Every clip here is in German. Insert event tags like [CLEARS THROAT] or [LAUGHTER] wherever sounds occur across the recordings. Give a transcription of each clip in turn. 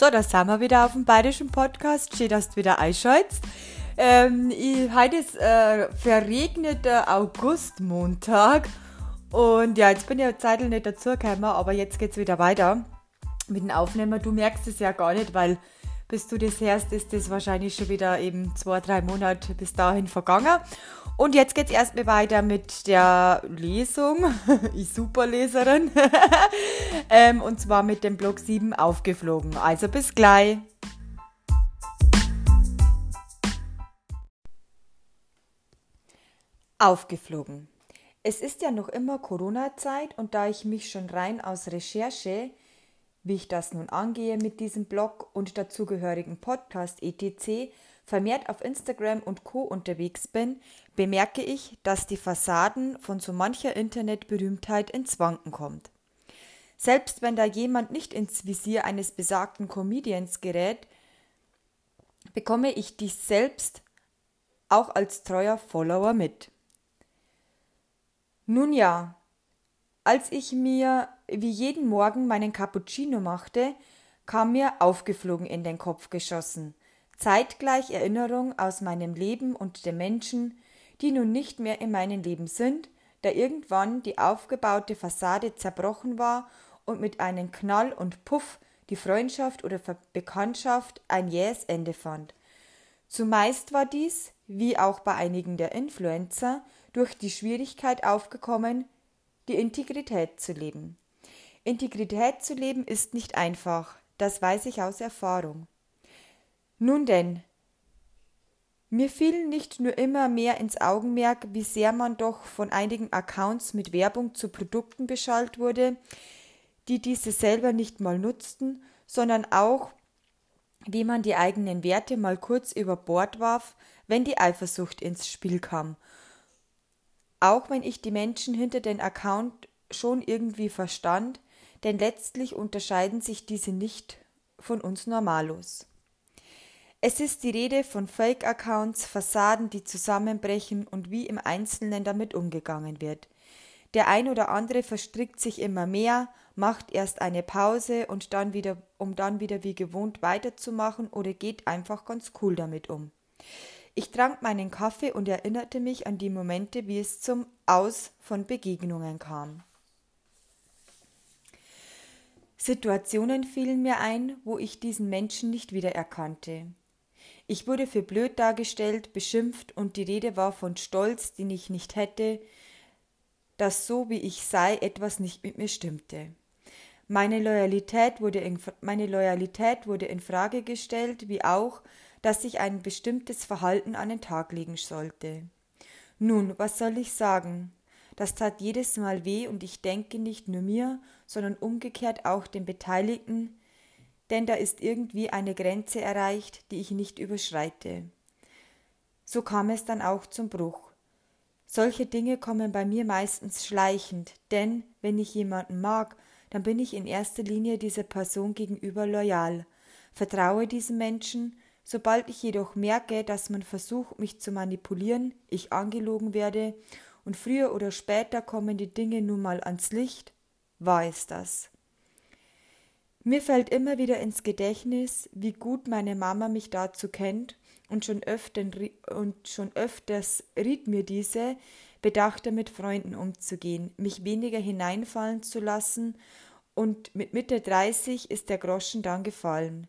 So, da sind wir wieder auf dem bayerischen Podcast. Schön, dass du wieder einschaltest. Ähm, ich, heute ist äh, verregneter Augustmontag. Und ja, jetzt bin ich ja Zeit nicht dazugekommen, aber jetzt geht es wieder weiter mit dem Aufnehmen. Du merkst es ja gar nicht, weil bis du das hörst, ist das wahrscheinlich schon wieder eben zwei, drei Monate bis dahin vergangen. Und jetzt geht es erstmal weiter mit der Lesung. [LAUGHS] ich Superleserin. [LAUGHS] ähm, und zwar mit dem Block 7 aufgeflogen. Also bis gleich. Aufgeflogen. Es ist ja noch immer Corona-Zeit und da ich mich schon rein aus Recherche wie ich das nun angehe mit diesem Blog und dazugehörigen Podcast etc. vermehrt auf Instagram und Co unterwegs bin, bemerke ich, dass die Fassaden von so mancher Internetberühmtheit ins Wanken kommt. Selbst wenn da jemand nicht ins Visier eines besagten Comedians gerät, bekomme ich dies selbst auch als treuer Follower mit. Nun ja, als ich mir wie jeden Morgen meinen Cappuccino machte, kam mir aufgeflogen in den Kopf geschossen. Zeitgleich Erinnerung aus meinem Leben und der Menschen, die nun nicht mehr in meinem Leben sind, da irgendwann die aufgebaute Fassade zerbrochen war und mit einem Knall und Puff die Freundschaft oder Bekanntschaft ein jähes Ende fand. Zumeist war dies, wie auch bei einigen der Influencer, durch die Schwierigkeit aufgekommen, die Integrität zu leben. Integrität zu leben ist nicht einfach, das weiß ich aus Erfahrung. Nun denn, mir fiel nicht nur immer mehr ins Augenmerk, wie sehr man doch von einigen Accounts mit Werbung zu Produkten beschallt wurde, die diese selber nicht mal nutzten, sondern auch, wie man die eigenen Werte mal kurz über Bord warf, wenn die Eifersucht ins Spiel kam. Auch wenn ich die Menschen hinter den Account schon irgendwie verstand, denn letztlich unterscheiden sich diese nicht von uns Normalos. Es ist die Rede von Fake-Accounts, Fassaden, die zusammenbrechen und wie im Einzelnen damit umgegangen wird. Der ein oder andere verstrickt sich immer mehr, macht erst eine Pause und dann wieder, um dann wieder wie gewohnt weiterzumachen oder geht einfach ganz cool damit um. Ich trank meinen Kaffee und erinnerte mich an die Momente, wie es zum Aus von Begegnungen kam. Situationen fielen mir ein, wo ich diesen Menschen nicht wiedererkannte. Ich wurde für blöd dargestellt, beschimpft und die Rede war von Stolz, den ich nicht hätte, dass so wie ich sei etwas nicht mit mir stimmte. Meine Loyalität wurde in, meine Loyalität wurde in Frage gestellt, wie auch, dass ich ein bestimmtes Verhalten an den Tag legen sollte. Nun, was soll ich sagen? Das tat jedes Mal weh und ich denke nicht nur mir, sondern umgekehrt auch den Beteiligten, denn da ist irgendwie eine Grenze erreicht, die ich nicht überschreite. So kam es dann auch zum Bruch. Solche Dinge kommen bei mir meistens schleichend, denn wenn ich jemanden mag, dann bin ich in erster Linie dieser Person gegenüber loyal, vertraue diesem Menschen, sobald ich jedoch merke, dass man versucht, mich zu manipulieren, ich angelogen werde und früher oder später kommen die Dinge nun mal ans Licht, war es das. Mir fällt immer wieder ins Gedächtnis, wie gut meine Mama mich dazu kennt und schon, öften, und schon öfters riet mir diese, bedachter mit Freunden umzugehen, mich weniger hineinfallen zu lassen, und mit Mitte 30 ist der Groschen dann gefallen.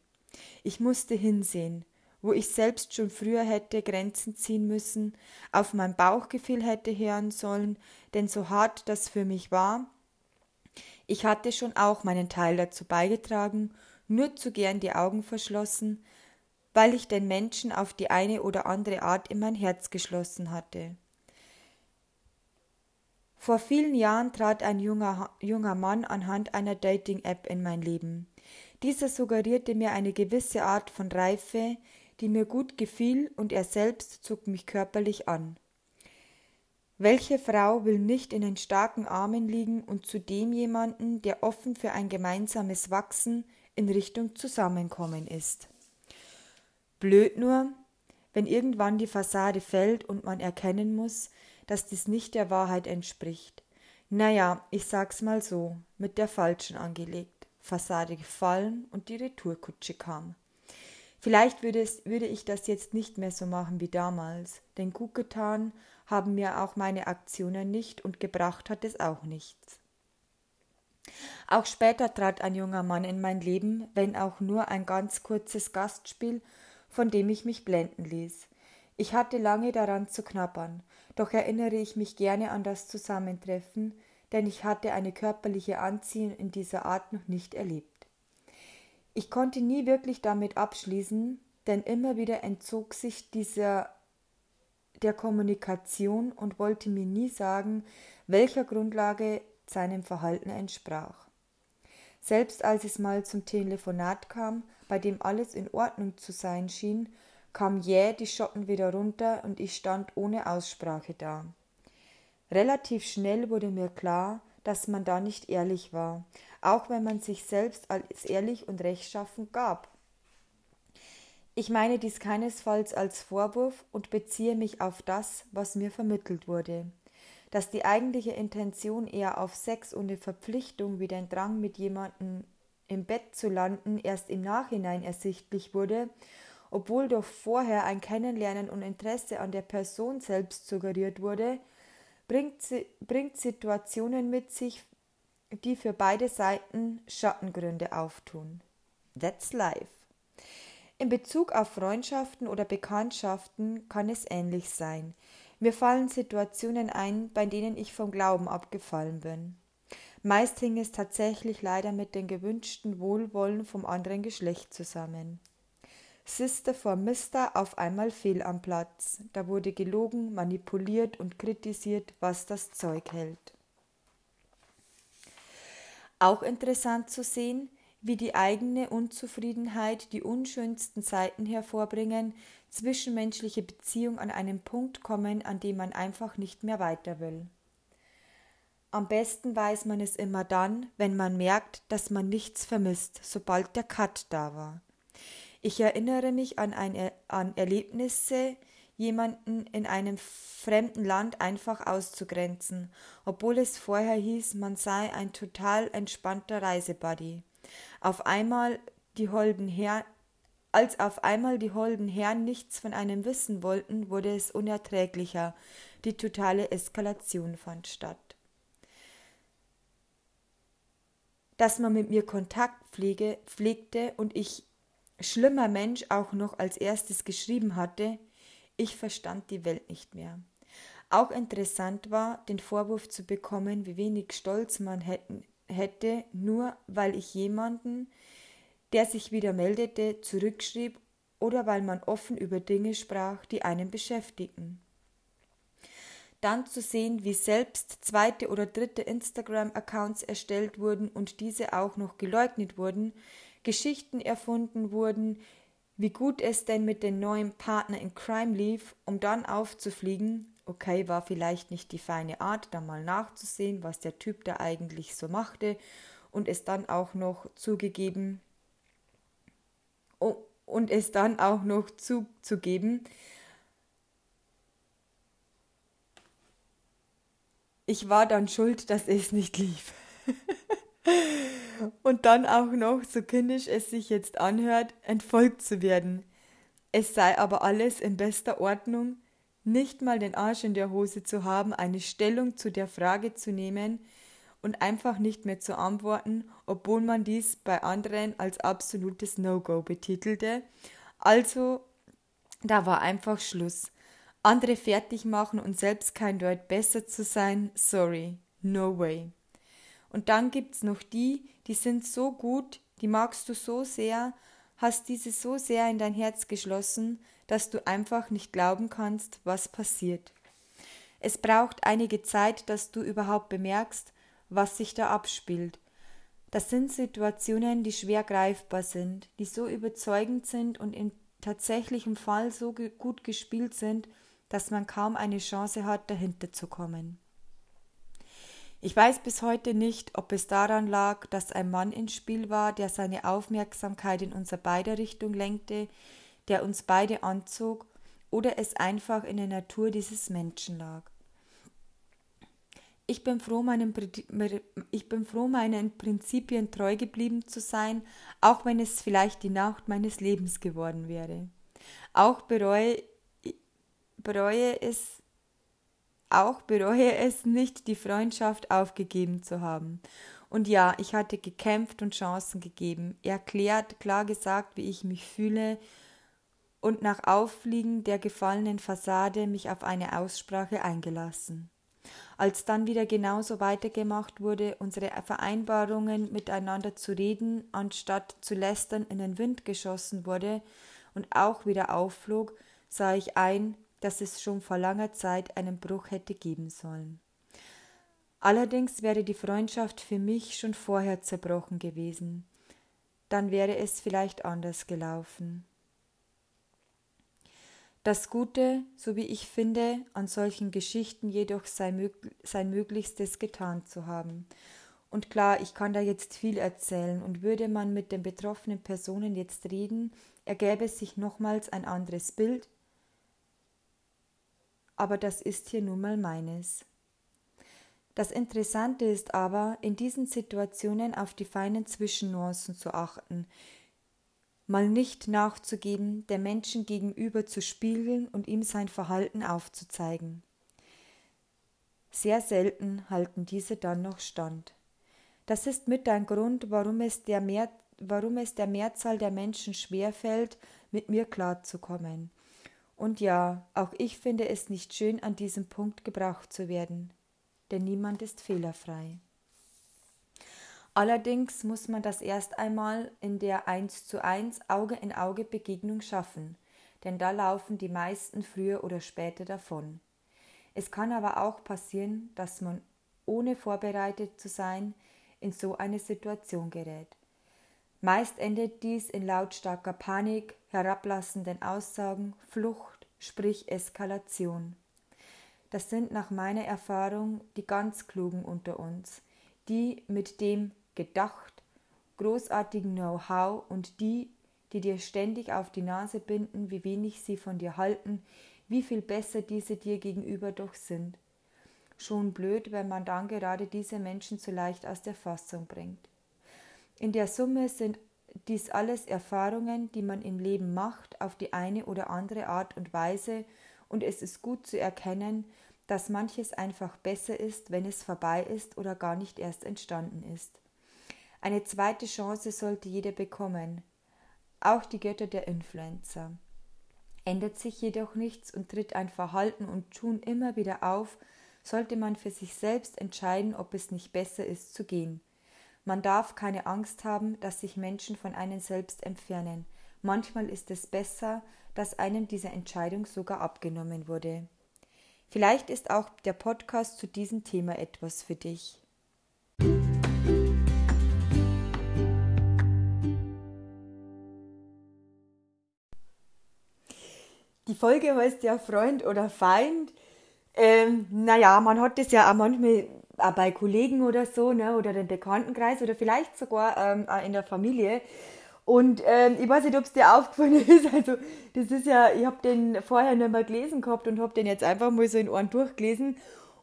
Ich musste hinsehen, wo ich selbst schon früher hätte Grenzen ziehen müssen, auf mein Bauchgefühl hätte hören sollen, denn so hart das für mich war, ich hatte schon auch meinen Teil dazu beigetragen, nur zu gern die Augen verschlossen, weil ich den Menschen auf die eine oder andere Art in mein Herz geschlossen hatte. Vor vielen Jahren trat ein junger, junger Mann anhand einer Dating-App in mein Leben. Dieser suggerierte mir eine gewisse Art von Reife, die mir gut gefiel, und er selbst zog mich körperlich an. Welche Frau will nicht in den starken Armen liegen und zudem jemanden, der offen für ein gemeinsames Wachsen in Richtung Zusammenkommen ist? Blöd nur, wenn irgendwann die Fassade fällt und man erkennen muss, dass dies nicht der Wahrheit entspricht. Naja, ich sag's mal so, mit der falschen angelegt. Fassade gefallen und die Retourkutsche kam. Vielleicht würde, es, würde ich das jetzt nicht mehr so machen wie damals, denn gut getan haben mir auch meine Aktionen nicht und gebracht hat es auch nichts. Auch später trat ein junger Mann in mein Leben, wenn auch nur ein ganz kurzes Gastspiel, von dem ich mich blenden ließ. Ich hatte lange daran zu knabbern, doch erinnere ich mich gerne an das Zusammentreffen, denn ich hatte eine körperliche Anziehung in dieser Art noch nicht erlebt. Ich konnte nie wirklich damit abschließen, denn immer wieder entzog sich dieser der Kommunikation und wollte mir nie sagen, welcher Grundlage seinem Verhalten entsprach. Selbst als es mal zum Telefonat kam, bei dem alles in Ordnung zu sein schien, kam jäh die Schotten wieder runter und ich stand ohne Aussprache da. Relativ schnell wurde mir klar, dass man da nicht ehrlich war, auch wenn man sich selbst als ehrlich und rechtschaffen gab. Ich meine dies keinesfalls als Vorwurf und beziehe mich auf das, was mir vermittelt wurde. Dass die eigentliche Intention eher auf Sex ohne Verpflichtung wie den Drang mit jemandem im Bett zu landen erst im Nachhinein ersichtlich wurde, obwohl doch vorher ein Kennenlernen und Interesse an der Person selbst suggeriert wurde, bringt, bringt Situationen mit sich, die für beide Seiten Schattengründe auftun. That's life. In Bezug auf Freundschaften oder Bekanntschaften kann es ähnlich sein. Mir fallen Situationen ein, bei denen ich vom Glauben abgefallen bin. Meist hing es tatsächlich leider mit dem gewünschten Wohlwollen vom anderen Geschlecht zusammen. Sister vor Mister auf einmal fehl am Platz. Da wurde gelogen, manipuliert und kritisiert, was das Zeug hält. Auch interessant zu sehen, wie die eigene Unzufriedenheit die unschönsten Seiten hervorbringen, zwischenmenschliche Beziehungen an einen Punkt kommen, an dem man einfach nicht mehr weiter will. Am besten weiß man es immer dann, wenn man merkt, dass man nichts vermisst, sobald der Cut da war. Ich erinnere mich an, ein, an Erlebnisse, jemanden in einem fremden Land einfach auszugrenzen, obwohl es vorher hieß, man sei ein total entspannter Reisebuddy. Auf einmal die holden Herren, als auf einmal die holden Herren nichts von einem wissen wollten, wurde es unerträglicher. Die totale Eskalation fand statt. Dass man mit mir Kontakt pflege, pflegte und ich schlimmer Mensch auch noch als erstes geschrieben hatte, ich verstand die Welt nicht mehr. Auch interessant war, den Vorwurf zu bekommen, wie wenig Stolz man hätten, hätte, nur weil ich jemanden, der sich wieder meldete, zurückschrieb oder weil man offen über Dinge sprach, die einen beschäftigten. Dann zu sehen, wie selbst zweite oder dritte Instagram-Accounts erstellt wurden und diese auch noch geleugnet wurden, Geschichten erfunden wurden, wie gut es denn mit dem neuen Partner in Crime lief, um dann aufzufliegen, okay, war vielleicht nicht die feine Art, da mal nachzusehen, was der Typ da eigentlich so machte und es dann auch noch zugegeben oh, und es dann auch noch zuzugeben, ich war dann schuld, dass es nicht lief. [LAUGHS] und dann auch noch, so kindisch es sich jetzt anhört, entfolgt zu werden. Es sei aber alles in bester Ordnung, nicht mal den Arsch in der Hose zu haben, eine Stellung zu der Frage zu nehmen und einfach nicht mehr zu antworten, obwohl man dies bei anderen als absolutes No-Go betitelte. Also, da war einfach Schluss. Andere fertig machen und selbst kein Deut besser zu sein, sorry, no way. Und dann gibt's noch die, die sind so gut, die magst du so sehr, hast diese so sehr in dein Herz geschlossen, dass du einfach nicht glauben kannst, was passiert. Es braucht einige Zeit, dass du überhaupt bemerkst, was sich da abspielt. Das sind Situationen, die schwer greifbar sind, die so überzeugend sind und im tatsächlichen Fall so gut gespielt sind, dass man kaum eine Chance hat, dahinter zu kommen. Ich weiß bis heute nicht, ob es daran lag, dass ein Mann ins Spiel war, der seine Aufmerksamkeit in unser beider Richtung lenkte, der uns beide anzog, oder es einfach in der Natur dieses Menschen lag. Ich bin, froh, meinen, ich bin froh, meinen Prinzipien treu geblieben zu sein, auch wenn es vielleicht die Nacht meines Lebens geworden wäre. Auch bereue, bereue es auch bereue es nicht, die Freundschaft aufgegeben zu haben. Und ja, ich hatte gekämpft und Chancen gegeben, erklärt, klar gesagt, wie ich mich fühle und nach Auffliegen der gefallenen Fassade mich auf eine Aussprache eingelassen. Als dann wieder genauso weitergemacht wurde, unsere Vereinbarungen miteinander zu reden, anstatt zu lästern in den Wind geschossen wurde und auch wieder aufflog, sah ich ein, dass es schon vor langer Zeit einen Bruch hätte geben sollen. Allerdings wäre die Freundschaft für mich schon vorher zerbrochen gewesen. Dann wäre es vielleicht anders gelaufen. Das Gute, so wie ich finde, an solchen Geschichten jedoch sei mög sein Möglichstes getan zu haben. Und klar, ich kann da jetzt viel erzählen, und würde man mit den betroffenen Personen jetzt reden, ergäbe sich nochmals ein anderes Bild, aber das ist hier nun mal meines. Das Interessante ist aber, in diesen Situationen auf die feinen Zwischennuancen zu achten, mal nicht nachzugeben, der Menschen gegenüber zu spiegeln und ihm sein Verhalten aufzuzeigen. Sehr selten halten diese dann noch stand. Das ist mit ein Grund, warum es der, Mehr, warum es der Mehrzahl der Menschen schwerfällt, mit mir klarzukommen. Und ja, auch ich finde es nicht schön, an diesem Punkt gebraucht zu werden, denn niemand ist fehlerfrei. Allerdings muss man das erst einmal in der 1 zu 1 Auge in Auge Begegnung schaffen, denn da laufen die meisten früher oder später davon. Es kann aber auch passieren, dass man ohne vorbereitet zu sein in so eine Situation gerät. Meist endet dies in lautstarker Panik, herablassenden Aussagen, Flucht, sprich Eskalation. Das sind nach meiner Erfahrung die ganz Klugen unter uns, die mit dem gedacht, großartigen Know-how und die, die dir ständig auf die Nase binden, wie wenig sie von dir halten, wie viel besser diese dir gegenüber doch sind. Schon blöd, wenn man dann gerade diese Menschen zu leicht aus der Fassung bringt. In der Summe sind dies alles Erfahrungen, die man im Leben macht, auf die eine oder andere Art und Weise, und es ist gut zu erkennen, dass manches einfach besser ist, wenn es vorbei ist oder gar nicht erst entstanden ist. Eine zweite Chance sollte jeder bekommen, auch die Götter der Influencer. Ändert sich jedoch nichts und tritt ein Verhalten und Tun immer wieder auf, sollte man für sich selbst entscheiden, ob es nicht besser ist zu gehen. Man darf keine Angst haben, dass sich Menschen von einem selbst entfernen. Manchmal ist es besser, dass einem diese Entscheidung sogar abgenommen wurde. Vielleicht ist auch der Podcast zu diesem Thema etwas für dich. Die Folge heißt ja Freund oder Feind. Ähm, naja, man hat das ja auch manchmal bei Kollegen oder so, ne, oder im Bekanntenkreis oder vielleicht sogar ähm, auch in der Familie. Und ähm, ich weiß nicht, ob es dir aufgefallen [LAUGHS] ist. Also, das ist ja, ich habe den vorher nicht mehr gelesen gehabt und habe den jetzt einfach mal so in Ohren durchgelesen.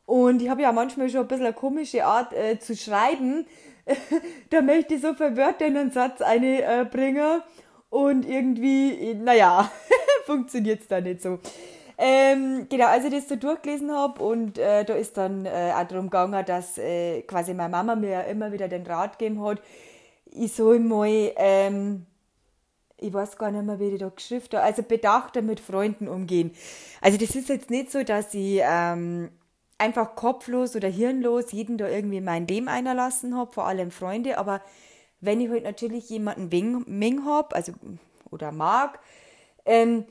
Und ich habe ja manchmal schon ein bisschen eine komische Art äh, zu schreiben. [LAUGHS] da möchte ich so verwirrt in einen Satz einbringen. Äh, und irgendwie, naja, [LAUGHS] funktioniert es da nicht so. Ähm, genau, als ich das so durchgelesen habe und äh, da ist dann äh, auch darum gegangen, dass äh, quasi meine Mama mir ja immer wieder den Rat gegeben hat, ich soll mal, ähm, ich weiß gar nicht mehr, wie ich da geschrieben habe, also bedachter mit Freunden umgehen. Also das ist jetzt nicht so, dass ich ähm, einfach kopflos oder hirnlos jeden da irgendwie mein Leben einlassen habe, vor allem Freunde, aber wenn ich halt natürlich jemanden wing, habe, also oder mag, ähm,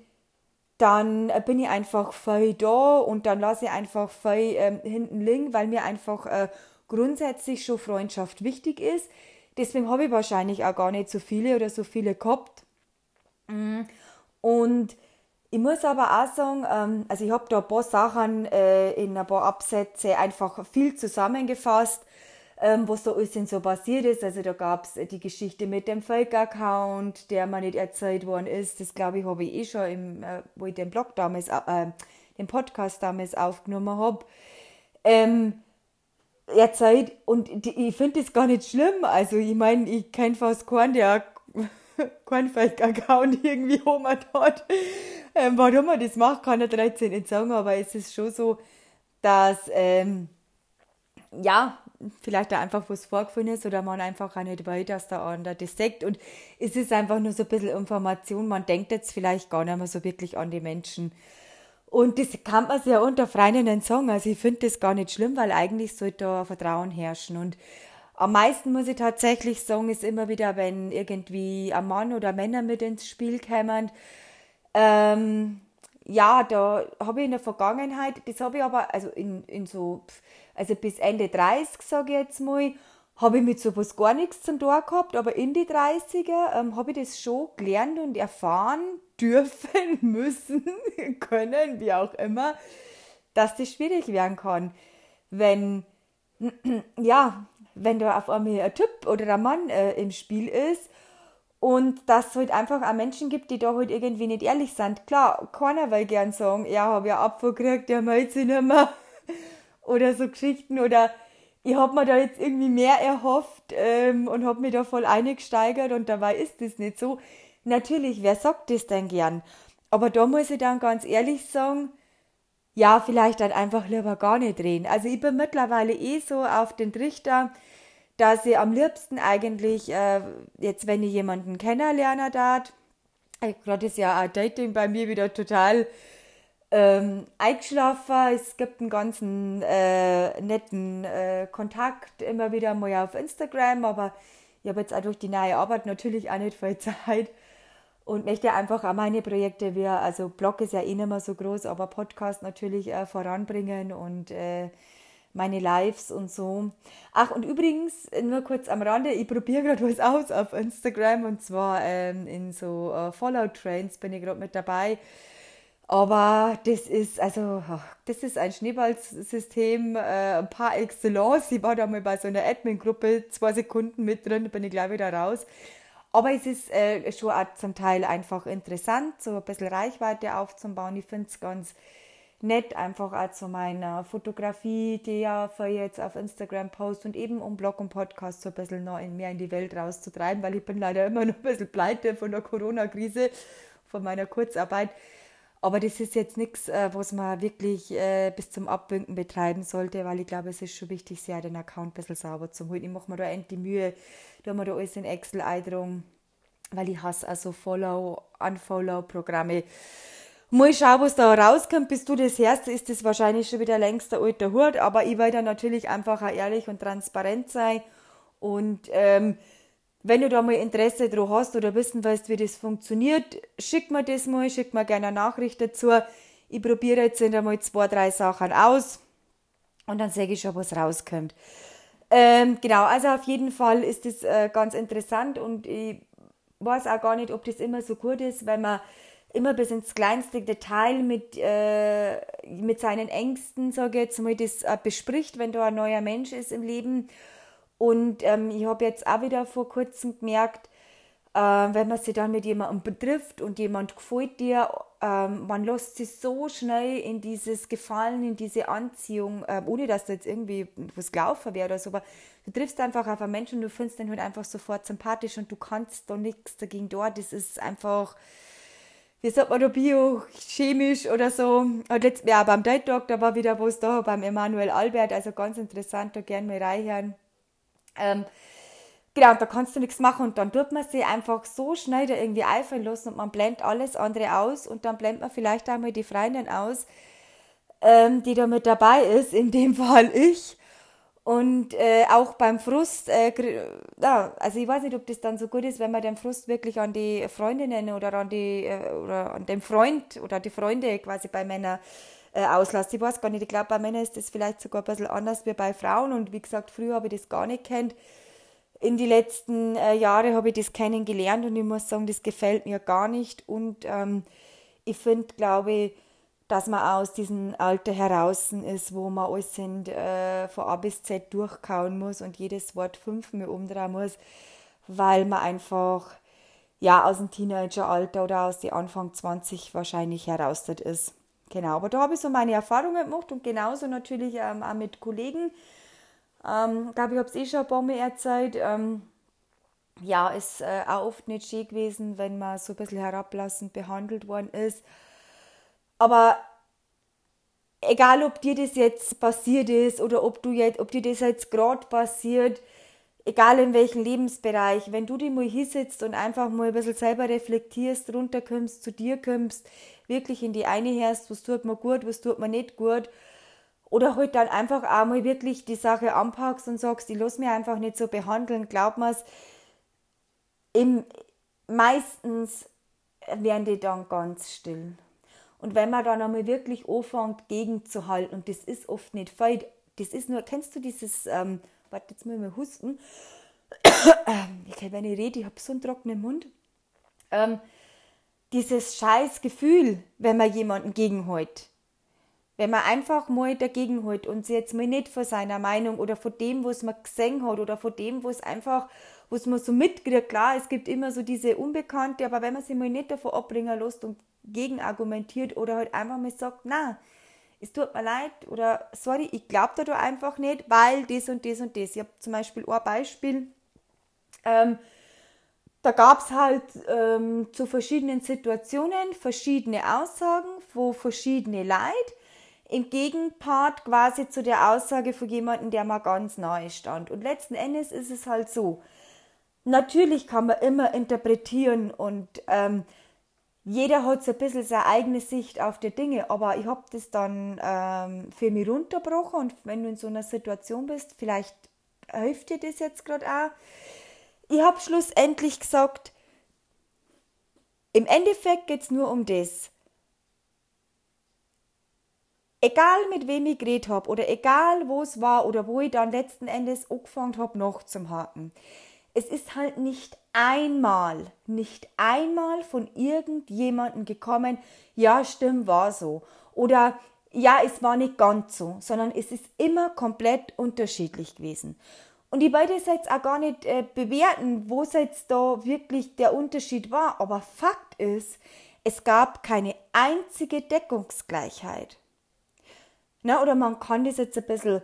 dann bin ich einfach voll da und dann lasse ich einfach voll ähm, hinten liegen, weil mir einfach äh, grundsätzlich schon Freundschaft wichtig ist. Deswegen habe ich wahrscheinlich auch gar nicht so viele oder so viele gehabt. Mm. Und ich muss aber auch sagen, ähm, also ich habe da ein paar Sachen äh, in ein paar Absätze einfach viel zusammengefasst ähm, was da alles denn so passiert ist. Also da gab es die Geschichte mit dem Fake-Account, der mir nicht erzählt worden ist. Das glaube ich, habe ich eh schon, im, äh, wo ich den Blog damals, äh, den Podcast damals aufgenommen habe. Ähm, erzählt und die, ich finde das gar nicht schlimm. Also ich meine, ich kenne fast keinen, der [LAUGHS] keinen Fake-Account irgendwie hat. Ähm, warum er das macht, kann er 13 nicht sagen, aber es ist schon so, dass ähm, ja, vielleicht da einfach was vorgefallen ist oder man einfach auch nicht weiß, dass der andere das sagt. Und es ist einfach nur so ein bisschen Information. Man denkt jetzt vielleicht gar nicht mehr so wirklich an die Menschen. Und das kann man sich ja unter Freundinnen sagen. Also ich finde das gar nicht schlimm, weil eigentlich sollte da Vertrauen herrschen. Und am meisten muss ich tatsächlich sagen, ist immer wieder, wenn irgendwie ein Mann oder Männer mit ins Spiel kommen. Ähm, ja, da habe ich in der Vergangenheit, das habe ich aber, also in, in so, also bis Ende 30, sage ich jetzt mal, habe ich mit sowas gar nichts zum Tor gehabt, aber in die 30er ähm, habe ich das schon gelernt und erfahren dürfen, [LAUGHS] müssen, können, wie auch immer, dass das schwierig werden kann. Wenn, [CLEARS THROAT] ja, wenn da auf einmal ein Typ oder ein Mann äh, im Spiel ist und dass es halt einfach auch Menschen gibt, die da halt irgendwie nicht ehrlich sind. Klar, keiner will gern sagen, ja, habe ja Apfel gekriegt, der meldet sich nicht mehr. Oder so Geschichten oder ich habe mir da jetzt irgendwie mehr erhofft ähm, und habe mich da voll eingesteigert und dabei ist das nicht so. Natürlich, wer sagt das denn gern? Aber da muss ich dann ganz ehrlich sagen, ja, vielleicht dann einfach lieber gar nicht reden. Also ich bin mittlerweile eh so auf den Trichter, dass ich am liebsten eigentlich, äh, jetzt wenn ich jemanden kennenlernen darf, äh, gerade ist ja auch Dating bei mir wieder total ähm, eingeschlafen. Es gibt einen ganzen äh, netten äh, Kontakt immer wieder mal auf Instagram, aber ich habe jetzt auch durch die neue Arbeit natürlich auch nicht viel [LAUGHS] Zeit und möchte einfach auch meine Projekte, wie, also Blog ist ja eh nicht mehr so groß, aber Podcast natürlich äh, voranbringen und äh, meine Lives und so. Ach, und übrigens, nur kurz am Rande, ich probiere gerade was aus auf Instagram und zwar ähm, in so äh, Follow-Trains bin ich gerade mit dabei. Aber das ist, also, das ist ein Schneeballsystem äh, par excellence. Ich war da mal bei so einer Admin-Gruppe zwei Sekunden mit drin, bin ich gleich wieder raus. Aber es ist äh, schon auch zum Teil einfach interessant, so ein bisschen Reichweite aufzubauen. Ich finde es ganz nett, einfach auch zu meiner Fotografie, die ja für jetzt auf Instagram post und eben um Blog und Podcast so ein bisschen noch mehr in die Welt rauszutreiben, weil ich bin leider immer noch ein bisschen pleite von der Corona-Krise, von meiner Kurzarbeit. Aber das ist jetzt nichts, äh, was man wirklich äh, bis zum Abwinken betreiben sollte, weil ich glaube, es ist schon wichtig, sehr den Account ein bisschen sauber zu holen. Ich mache mir da endlich Mühe, da haben wir da alles in Excel eindrungen, weil ich hasse also Follow, Unfollow-Programme. Mal schauen, was da rauskommt. Bis du das hörst, ist das wahrscheinlich schon wieder längst der alte Hut. Aber ich will da natürlich einfach auch ehrlich und transparent sein. Und ähm, wenn du da mal Interesse dran hast oder wissen willst, wie das funktioniert, schick mir das mal, schick mir gerne eine Nachricht dazu. Ich probiere jetzt einmal zwei, drei Sachen aus und dann sage ich schon, was rauskommt. Ähm, genau, also auf jeden Fall ist das äh, ganz interessant und ich weiß auch gar nicht, ob das immer so gut ist, weil man immer bis ins kleinste Detail mit, äh, mit seinen Ängsten, sage ich jetzt mal, das äh, bespricht, wenn da ein neuer Mensch ist im Leben und ähm, ich habe jetzt auch wieder vor kurzem gemerkt, äh, wenn man sich dann mit jemandem betrifft und jemand gefällt dir, ähm, man lässt sich so schnell in dieses Gefallen, in diese Anziehung, äh, ohne dass da jetzt irgendwie was gelaufen wäre oder so, aber du triffst einfach auf einen Menschen und du findest den halt einfach sofort sympathisch und du kannst da nichts dagegen dort. Das ist einfach, wie sagt man da, biochemisch oder so. Und jetzt, ja, beim Date Talk, da war wieder was da, beim Emanuel Albert, also ganz interessant, da gerne mal reinhören. Ähm, genau, und da kannst du nichts machen und dann tut man sich einfach so schnell da irgendwie einfallen lassen und man blendet alles andere aus und dann blendet man vielleicht auch mal die Freundin aus, ähm, die da mit dabei ist, in dem [LAUGHS] Fall ich. Und äh, auch beim Frust, äh, ja, also ich weiß nicht, ob das dann so gut ist, wenn man den Frust wirklich an die Freundinnen oder an die äh, oder an den Freund oder die Freunde quasi bei Männern äh. Ich weiß gar nicht, ich glaube, bei Männern ist das vielleicht sogar ein bisschen anders wie bei Frauen. Und wie gesagt, früher habe ich das gar nicht kennt. In die letzten äh, Jahre habe ich das kennengelernt und ich muss sagen, das gefällt mir gar nicht. Und ähm, ich finde, glaube ich, dass man aus diesem Alter heraus ist, wo man alles sind, äh, von A bis Z durchkauen muss und jedes Wort fünfmal umdrehen muss, weil man einfach ja aus dem Teenageralter oder aus den Anfang 20 wahrscheinlich heraus ist. Genau, aber da habe ich so meine Erfahrungen gemacht und genauso natürlich ähm, auch mit Kollegen, Ähm, glaube ich, habe es eh schon ein paar Mal erzählt. Ähm, ja, ist äh, auch oft nicht schön gewesen, wenn man so ein bisschen herablassend behandelt worden ist. Aber egal, ob dir das jetzt passiert ist oder ob, du jetzt, ob dir das jetzt gerade passiert, egal in welchem Lebensbereich, wenn du dich mal hinsitzt und einfach mal ein bisschen selber reflektierst, runterkommst, zu dir kommst, wirklich in die eine hörst, was tut mir gut, was tut mir nicht gut, oder halt dann einfach auch mal wirklich die Sache anpackst und sagst, ich lass mich einfach nicht so behandeln, glaub mir's, im, meistens werden die dann ganz still. Und wenn man dann einmal wirklich anfängt, gegenzuhalten, und das ist oft nicht fein, das ist nur, kennst du dieses, ähm, warte, jetzt muss [COUGHS] ich mal husten, ich, wenn ich rede, ich habe so einen trockenen Mund, ähm, dieses scheiß Gefühl, wenn man jemanden gegenhält. Wenn man einfach mal dagegen holt und sie jetzt mal nicht von seiner Meinung oder von dem, was man gesehen hat oder von dem, was einfach, was man so mitkriegt. Klar, es gibt immer so diese Unbekannte, aber wenn man sich mal nicht davon abbringen lässt und gegen argumentiert oder halt einfach mal sagt, na, es tut mir leid oder sorry, ich glaube da einfach nicht, weil das und das und das. Ich habe zum Beispiel ein Beispiel, ähm, da gab es halt ähm, zu verschiedenen Situationen verschiedene Aussagen von verschiedenen Leuten im Gegenpart quasi zu der Aussage von jemandem, der mal ganz nahe stand. Und letzten Endes ist es halt so. Natürlich kann man immer interpretieren und ähm, jeder hat so ein bisschen seine eigene Sicht auf die Dinge, aber ich habe das dann ähm, für mich runterbrochen und wenn du in so einer Situation bist, vielleicht hilft dir das jetzt gerade auch. Ich habe schlussendlich gesagt, im Endeffekt geht es nur um das egal mit wem ich geredet habe oder egal wo es war oder wo ich dann letzten Endes angefangen habe, noch zum Haken. Es ist halt nicht einmal, nicht einmal von irgendjemandem gekommen, ja, stimmt, war so. Oder ja, es war nicht ganz so, sondern es ist immer komplett unterschiedlich gewesen. Und ich wollte es jetzt auch gar nicht äh, bewerten, wo es jetzt da wirklich der Unterschied war. Aber Fakt ist, es gab keine einzige Deckungsgleichheit. Na, oder man kann das jetzt ein bisschen,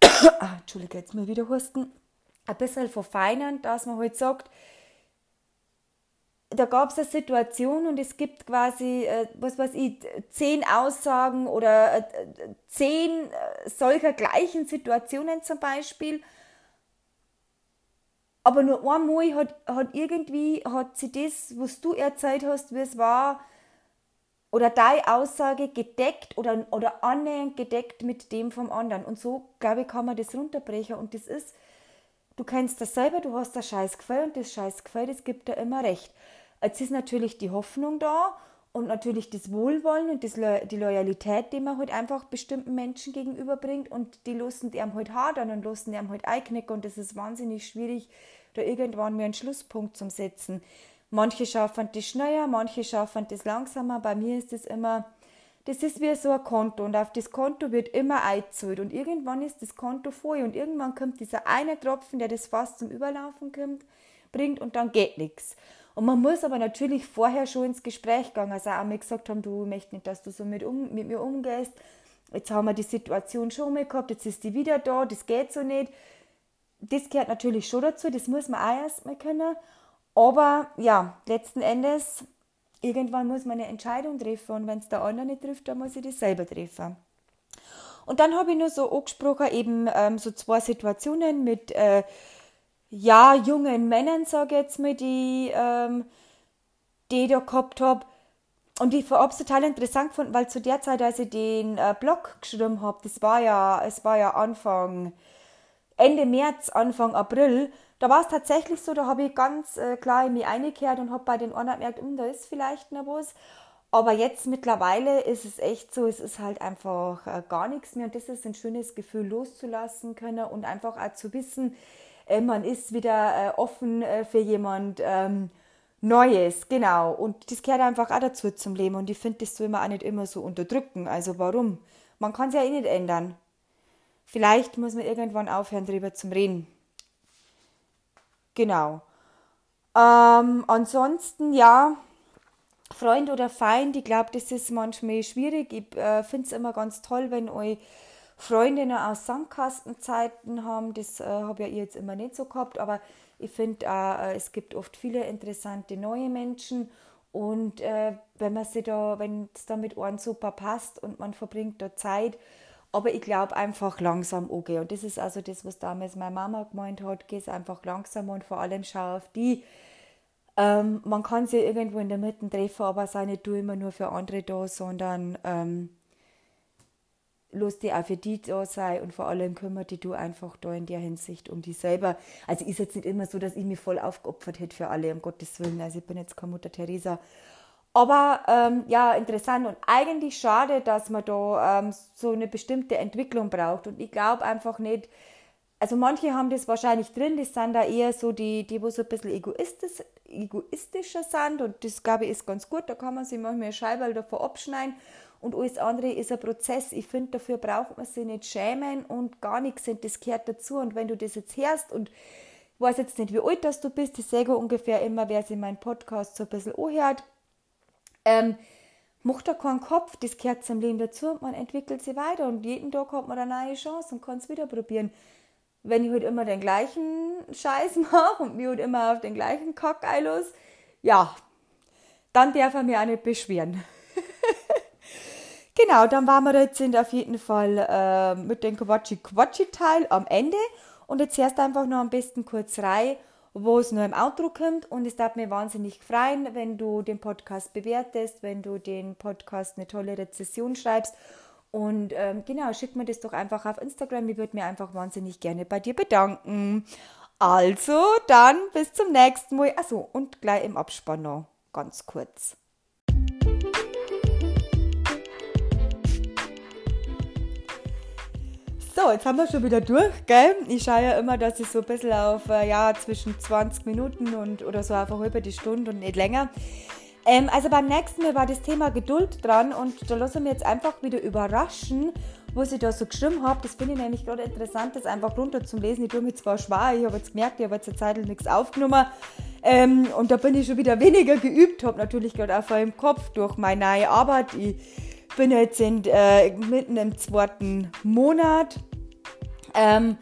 [COUGHS] ah, Entschuldige, jetzt mal wieder husten, ein bisschen verfeinern, dass man halt sagt, da gab es eine Situation und es gibt quasi, äh, was weiß ich, zehn Aussagen oder äh, zehn äh, solcher gleichen Situationen zum Beispiel. Aber nur einmal hat, hat irgendwie, hat sie das, was du erzählt hast, wie es war, oder deine Aussage gedeckt oder, oder annähernd gedeckt mit dem vom anderen. Und so, glaube ich, kann man das runterbrechen. Und das ist, du kennst das selber, du hast das scheiß Gefühl und das scheiß Gefühl, das gibt dir immer recht. Jetzt ist natürlich die Hoffnung da und natürlich das Wohlwollen und das, die Loyalität, die man halt einfach bestimmten Menschen gegenüberbringt und die lassen die einem halt hadern und lassen die einem halt einknicken und das ist wahnsinnig schwierig, da irgendwann mir einen Schlusspunkt zu setzen. Manche schaffen das schneller, manche schaffen das langsamer. Bei mir ist das immer, das ist wie so ein Konto und auf das Konto wird immer eingezahlt und irgendwann ist das Konto voll und irgendwann kommt dieser eine Tropfen, der das fast zum Überlaufen kommt, bringt und dann geht nichts. Und man muss aber natürlich vorher schon ins Gespräch gehen. Also auch mir gesagt haben, du möchtest nicht, dass du so mit, um, mit mir umgehst. Jetzt haben wir die Situation schon mal gehabt, jetzt ist die wieder da, das geht so nicht. Das gehört natürlich schon dazu, das muss man auch erst mal können. Aber ja, letzten Endes, irgendwann muss man eine Entscheidung treffen und wenn es der andere nicht trifft, dann muss ich das selber treffen. Und dann habe ich nur so angesprochen, eben ähm, so zwei Situationen mit äh, ja, jungen Männern, sage ich jetzt mal, die, ähm, die ich da gehabt habe. Und ich habe es total interessant gefunden, weil zu der Zeit, als ich den äh, Blog geschrieben habe, das war ja, es war ja Anfang, Ende März, Anfang April, da war es tatsächlich so, da habe ich ganz äh, klar in mich eingekehrt und habe bei den anderen gemerkt, hm, da ist vielleicht noch was. Aber jetzt mittlerweile ist es echt so, es ist halt einfach äh, gar nichts mehr und das ist ein schönes Gefühl loszulassen können und einfach auch zu wissen, äh, man ist wieder äh, offen äh, für jemand ähm, Neues, genau. Und das gehört einfach auch dazu zum Leben und ich finde, das soll man auch nicht immer so unterdrücken. Also warum? Man kann es ja eh nicht ändern. Vielleicht muss man irgendwann aufhören, darüber zu reden. Genau. Ähm, ansonsten, ja, Freund oder Feind, ich glaube, das ist manchmal schwierig. Ich äh, finde es immer ganz toll, wenn euch Freundinnen aus Sandkastenzeiten haben. Das äh, habe ja ich jetzt immer nicht so gehabt, aber ich finde, äh, es gibt oft viele interessante neue Menschen. Und äh, wenn man sie da, wenn es da mit einem super passt und man verbringt da Zeit, aber ich glaube einfach langsam angehen. Und das ist also das, was damals meine Mama gemeint hat, geh einfach langsam und vor allem schau auf die. Ähm, man kann sie irgendwo in der Mitte treffen, aber sei nicht du immer nur für andere da, sondern ähm, die auch für die da sein und vor allem kümmert dich du einfach da in der Hinsicht um dich selber. Also ist jetzt nicht immer so, dass ich mich voll aufgeopfert hätte für alle, um Gottes Willen. Also ich bin jetzt keine Mutter Teresa. Aber ähm, ja, interessant und eigentlich schade, dass man da ähm, so eine bestimmte Entwicklung braucht. Und ich glaube einfach nicht, also manche haben das wahrscheinlich drin, das sind da eher so die, die wo so ein bisschen egoistisch, egoistischer sind. Und das glaube ich ist ganz gut, da kann man sich manchmal Scheibe davor abschneiden. Und alles andere ist ein Prozess. Ich finde, dafür braucht man sich nicht schämen und gar nichts und das gehört dazu. Und wenn du das jetzt hörst und ich weiß jetzt nicht, wie alt das du bist, ich sage ungefähr immer, wer sich meinen Podcast so ein bisschen anhört, ähm, macht da keinen Kopf, das gehört zum Leben dazu und man entwickelt sich weiter und jeden Tag hat man eine neue Chance und kann es wieder probieren. Wenn ich halt immer den gleichen Scheiß [LAUGHS] mache und mich halt immer auf den gleichen Kack einlos, ja, dann darf er mir auch nicht beschweren. [LAUGHS] genau, dann waren wir jetzt sind auf jeden Fall äh, mit dem Quatschi-Quatschi-Teil am Ende und jetzt erst einfach noch am besten kurz rein wo es nur im Outro kommt. Und es darf mir wahnsinnig freuen, wenn du den Podcast bewertest, wenn du den Podcast eine tolle Rezession schreibst. Und ähm, genau, schick mir das doch einfach auf Instagram. Ich würde mir einfach wahnsinnig gerne bei dir bedanken. Also, dann bis zum nächsten Mal. Achso, und gleich im Abspann noch ganz kurz. So, jetzt haben wir schon wieder durch, gell? Ich schaue ja immer, dass ich so ein bisschen auf, äh, ja, zwischen 20 Minuten und oder so einfach über die Stunde und nicht länger. Ähm, also beim nächsten Mal war das Thema Geduld dran und da lassen wir jetzt einfach wieder überraschen, was ich da so geschrieben habe. Das finde ich nämlich gerade interessant, das einfach runter zum Lesen. Ich tue mich zwar schwer, ich habe jetzt gemerkt, ich habe jetzt eine Zeit nichts aufgenommen. Ähm, und da bin ich schon wieder [LAUGHS] weniger geübt, habe natürlich gerade auch vor im Kopf durch meine neue Arbeit. Ich bin jetzt in, äh, mitten im zweiten Monat ähm,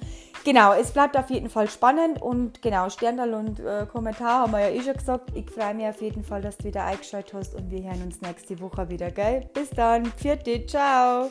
genau, es bleibt auf jeden Fall spannend und genau, Sterndal und äh, Kommentar haben wir ja eh schon gesagt. Ich freue mich auf jeden Fall, dass du wieder eingeschaltet hast und wir hören uns nächste Woche wieder, gell? Bis dann, vierte, ciao!